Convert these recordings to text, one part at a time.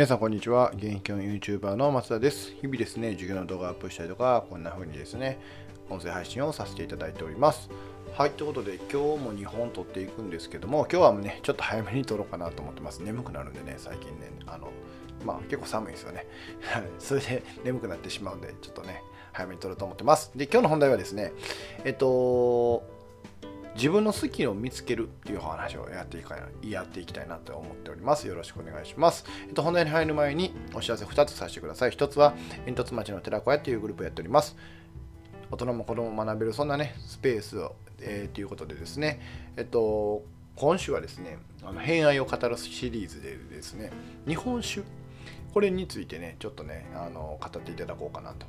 皆さんこんにちは。現役の YouTuber の松田です。日々ですね、授業の動画をアップしたりとか、こんな風にですね、音声配信をさせていただいております。はい、ということで、今日も2本撮っていくんですけども、今日はね、ちょっと早めに撮ろうかなと思ってます。眠くなるんでね、最近ね、あの、まあ結構寒いですよね。それで眠くなってしまうんで、ちょっとね、早めに撮ろうと思ってます。で、今日の本題はですね、えっと、自分の好きを見つけるっていう話をやっていきたいなやっていきたいなと思っております。よろしくお願いします。えっと、本題に入る前にお知らせ2つさせてください。1つは、煙突町の寺子屋っていうグループをやっております。大人も子供も学べるそんなね、スペースを、えーということでですね、えっと、今週はですね、あの偏愛を語るシリーズでですね、日本酒、これについてね、ちょっとね、あの語っていただこうかなと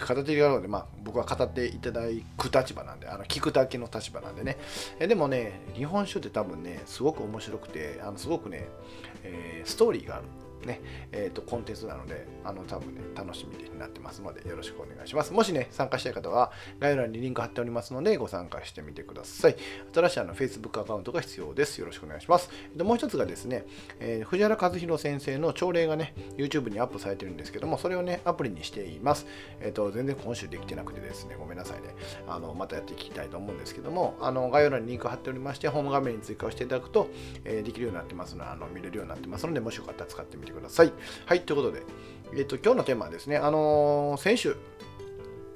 片手でやろうで、まあ、僕は語っていただく立場なんで、あの聞くだけの立場なんでね。えでもね、日本酒って多分ね、すごく面白くて、あのすごくね、えーストーリーがある。ねえー、とコンテンツなので、あの多分ね、楽しみになってますので、よろしくお願いします。もしね、参加したい方は、概要欄にリンク貼っておりますので、ご参加してみてください。新しいあの Facebook アカウントが必要です。よろしくお願いします。でもう一つがですね、えー藤原和弘先生の朝礼がね、YouTube にアップされてるんですけども、それをね、アプリにしています。えっ、と、全然今週できてなくてですね、ごめんなさいね。あの、またやっていきたいと思うんですけども、あの、概要欄にリンク貼っておりまして、ホーム画面に追加をしていただくと、えーできるようになってますので、あの、見れるようになってますので、もしよかったら使ってみてください。はい、ということで、えっ、と、今日のテーマはですね、あのー先週、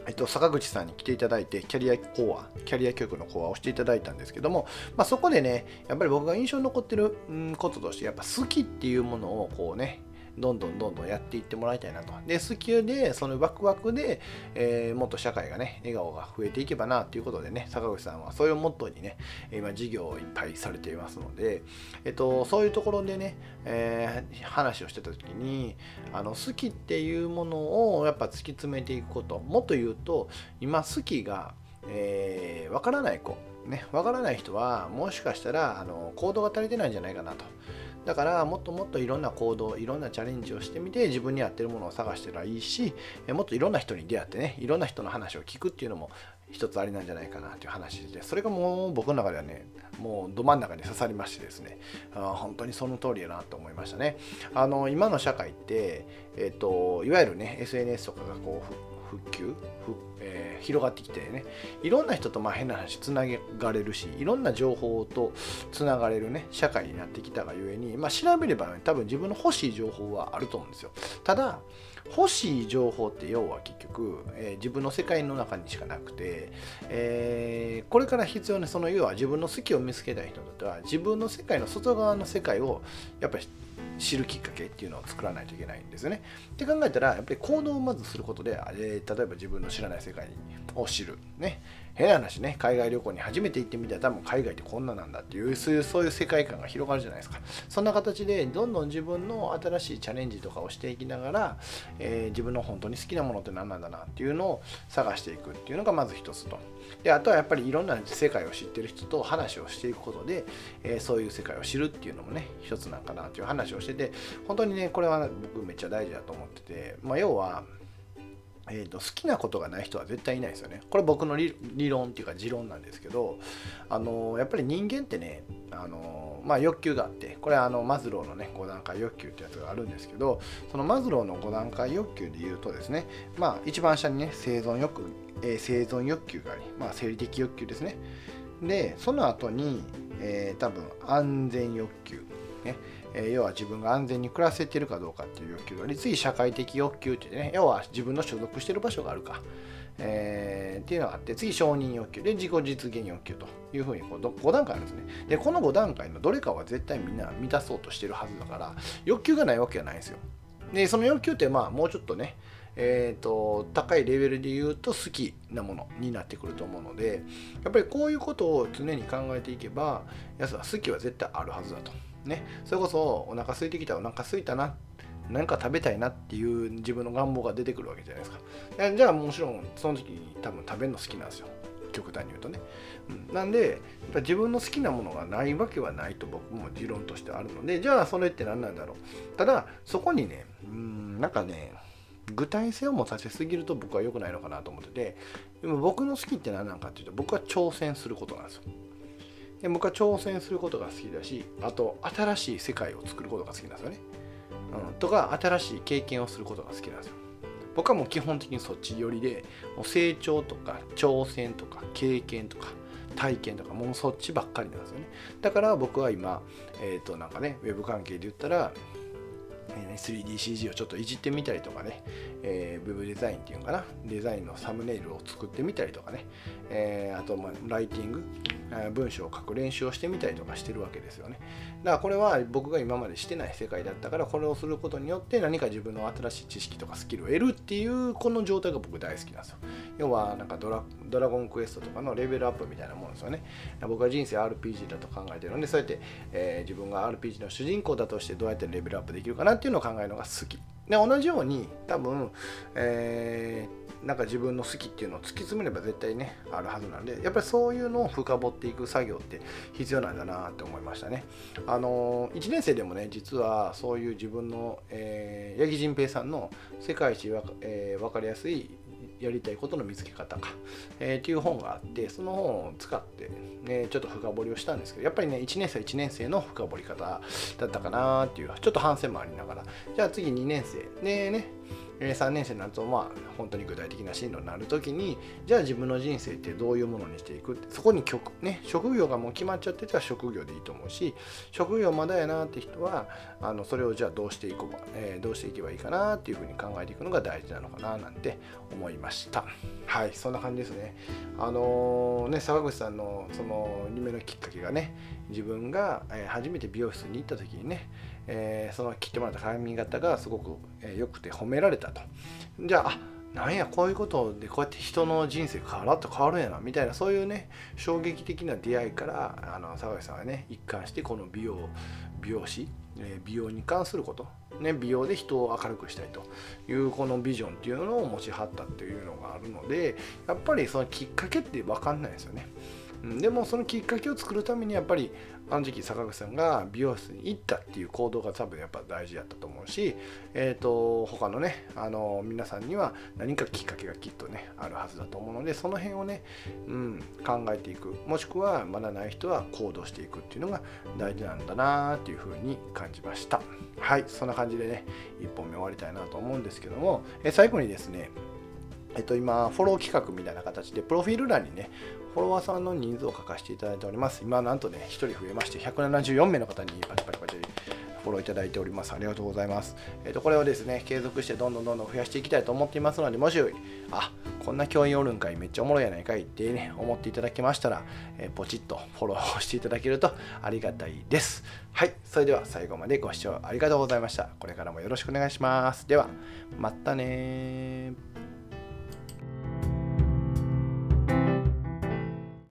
えっと、坂口さんに来ていただいて、キャリア講話、キャリア教育の講話をしていただいたんですけども、まあ、そこでね、やっぱり僕が印象に残ってることとして、やっぱ好きっていうものをこうね、どんどんどんどんやっていってもらいたいなと。で、好きで、そのワクワクで、えーもっと社会がね、笑顔が増えていけばなということでね、坂口さんはそういうモットーにね、今事業をいっぱいされていますので、えっと、そういうところでね、えー話をしてた時にあの好きっていうものをやっぱ突き詰めていくこと。もっと言うと今好きがえーからない子。ねわからない人はもしかしたらあの行動が足りてないんじゃないかなと。だからもっともっといろんな行動いろんなチャレンジをしてみて自分に合ってるものを探してらいいしもっといろんな人に出会ってねいろんな人の話を聞くっていうのも一つありなんじゃないかなという話でそれがもう僕の中ではねもうど真ん中に刺さりましてですねあ本当にその通りやなと思いましたね。あの今の社会って、えっといわゆるね SNS とかがこう復旧、えー広がってきてね。いろんな人とまあ変な話つながれるしいろんな情報とつながれるね社会になってきたがゆえに、まあ、調べれば、ね、多分自分の欲しい情報はあると思うんですよ。ただ欲しい情報って要は結局、えー自分の世界の中にしかなくて、えーこれから必要なその要は自分の好きを見つけたい人にとっては自分の世界の外側の世界をやっぱり知るきっかけっていうのを作らないといけないんですよね。って考えたらやっぱり行動をまずすることで、えー例えば自分の知らない世界を知る。ね、変な話ね海外旅行に初めて行ってみたら多分海外ってこんななんだっていうそういうそういう世界観が広がるじゃないですか。そんな形でどんどん自分の新しいチャレンジとかをしていきながら、えー自分の本当に好きなものって何なんだなっていうのを探していくっていうのがまず一つと。であとはやっぱりいろんな世界を知ってる人と話をしていくことで、えーそういう世界を知るっていうのもね一つなんかなっていう話をしてて本当にねこれは僕めっちゃ大事だと思ってて、まあ、要はえー、と好きなことがない人は絶対いないですよね。これ僕の理論っていうか持論なんですけど、あのやっぱり人間ってね、あのまあ、欲求があってこれあのマズローのね5段階欲求ってやつがあるんですけどそのマズローの5段階欲求で言うとですね、まあ、一番下にね生存欲、えー生存欲求があり、まあ、生理的欲求ですね。でその後に、えー多分安全欲求ねえ要は自分が安全に暮らせてるかどうかっていう欲求があり次社会的欲求ってね要は自分の所属してる場所があるか、えーっていうのがあって次承認欲求で自己実現欲求というふうにこう5段階あるんですね。でこの5段階のどれかは絶対みんな満たそうとしてるはずだから欲求がないわけはないんですよ。でその欲求ってまあもうちょっとねえー、と高いレベルで言うと好きなものになってくると思うのでやっぱりこういうことを常に考えていけばやつは好きは絶対あるはずだと。ね、それこそお腹空いてきたお腹空いたな何か食べたいなっていう自分の願望が出てくるわけじゃないですか。じゃあもちろんその時多分食べるの好きなんですよ。極端に言うとね。うん、なんでやっぱ自分の好きなものがないわけはないと僕も持論としてあるのでじゃあそれって何なんだろう。ただそこにねうんなんかね具体性を持たせすぎると僕は良くないのかなと思っててでも僕の好きって何なのかっていうと僕は挑戦することなんですよ。で僕は挑戦することが好きだしあと新しい世界を作ることが好きなんですよね。うん、とか新しい経験をすることが好きなんですよ僕はもう基本的にそっち寄りでもう成長とか挑戦とか経験とか体験とかもうそっちばっかりなんですよねだから僕は今えっ、ー、となんかねウェブ関係で言ったら 3DCG をちょっといじってみたりとかね、えー、ウェブデザインっていうのかなデザインのサムネイルを作ってみたりとかね、えー、あと、ま、ライティング文章を書く練習をしてみたりとかしてるわけですよね。だからこれは僕が今までしてない世界だったからこれをすることによって何か自分の新しい知識とかスキルを得るっていうこの状態が僕大好きなんですよ。要はなんかドラドラゴンクエストとかのレベルアップみたいなもんですよね。僕は人生 RPG だと考えてるのでそうやって、えー、自分が RPG の主人公だとしてどうやってレベルアップできるかなってていうのを考えるのが好き。で同じように多分、えーなんか自分の好きっていうのを突き詰めれば絶対ねあるはずなんでやっぱりそういうのを深掘っていく作業って必要なんだなって思いましたね。あの1年生でもね実はそういう自分の、えー、八木仁平さんの世界一わ、えー、分かりやすいやりたいことの見つけ方か、えー、っていう本があってその本を使って、ね、ちょっと深掘りをしたんですけどやっぱりね1年生1年生の深掘り方だったかなっていうちょっと反省もありながら。じゃあ次2年生。でね3年生になるとまあ本当に具体的な進路になる時にじゃあ自分の人生ってどういうものにしていくってそこに曲、ね、職業がもう決まっちゃってたら職業でいいと思うし職業まだやなって人はあのそれをじゃあどうしていこうか、えー、どうしていけばいいかなっていうふうに考えていくのが大事なのかななんて思いました。はいそんな感じですね。あのー、ね坂口さんのその夢のきっかけがね自分が初めて美容室に行った時にねえー、その切ってもらった髪型がすごく良、えー、くて褒められたとじゃああなんやこういうことでこうやって人の人生変わらっと変わるんやなみたいなそういうね衝撃的な出会いからあの坂井さんはね一貫してこの美容美容師、え、美容に関すること、ね、美容で人を明るくしたいというこのビジョンっていうのを持ちはったっていうのがあるのでやっぱりそのきっかけって分かんないですよね。でもそのきっかけを作るためにやっぱりあの時期坂口さんが美容室に行ったっていう行動が多分やっぱ大事だったと思うし、えーと、他のねあの皆さんには何かきっかけがきっとねあるはずだと思うのでその辺をね、うん、考えていく。もしくはまだない人は行動していくっていうのが大事なんだなっていうふうに感じました。はいそんな感じでね1本目終わりたいなと思うんですけども、え最後にですねえっと、今、フォロー企画みたいな形で、プロフィール欄にね、フォロワーさんの人数を書かせていただいております。今、なんとね、1人増えまして、174名の方にパチパチパチフォローいただいております。ありがとうございます。えっと、これをですね、継続してどんどんどんどん増やしていきたいと思っていますので、もし、あ、こんな教員おるんかい、めっちゃおもろいやないかいってね、思っていただけましたら、えポチッとフォローしていただけるとありがたいです。はい、それでは最後までご視聴ありがとうございました。これからもよろしくお願いします。では、またね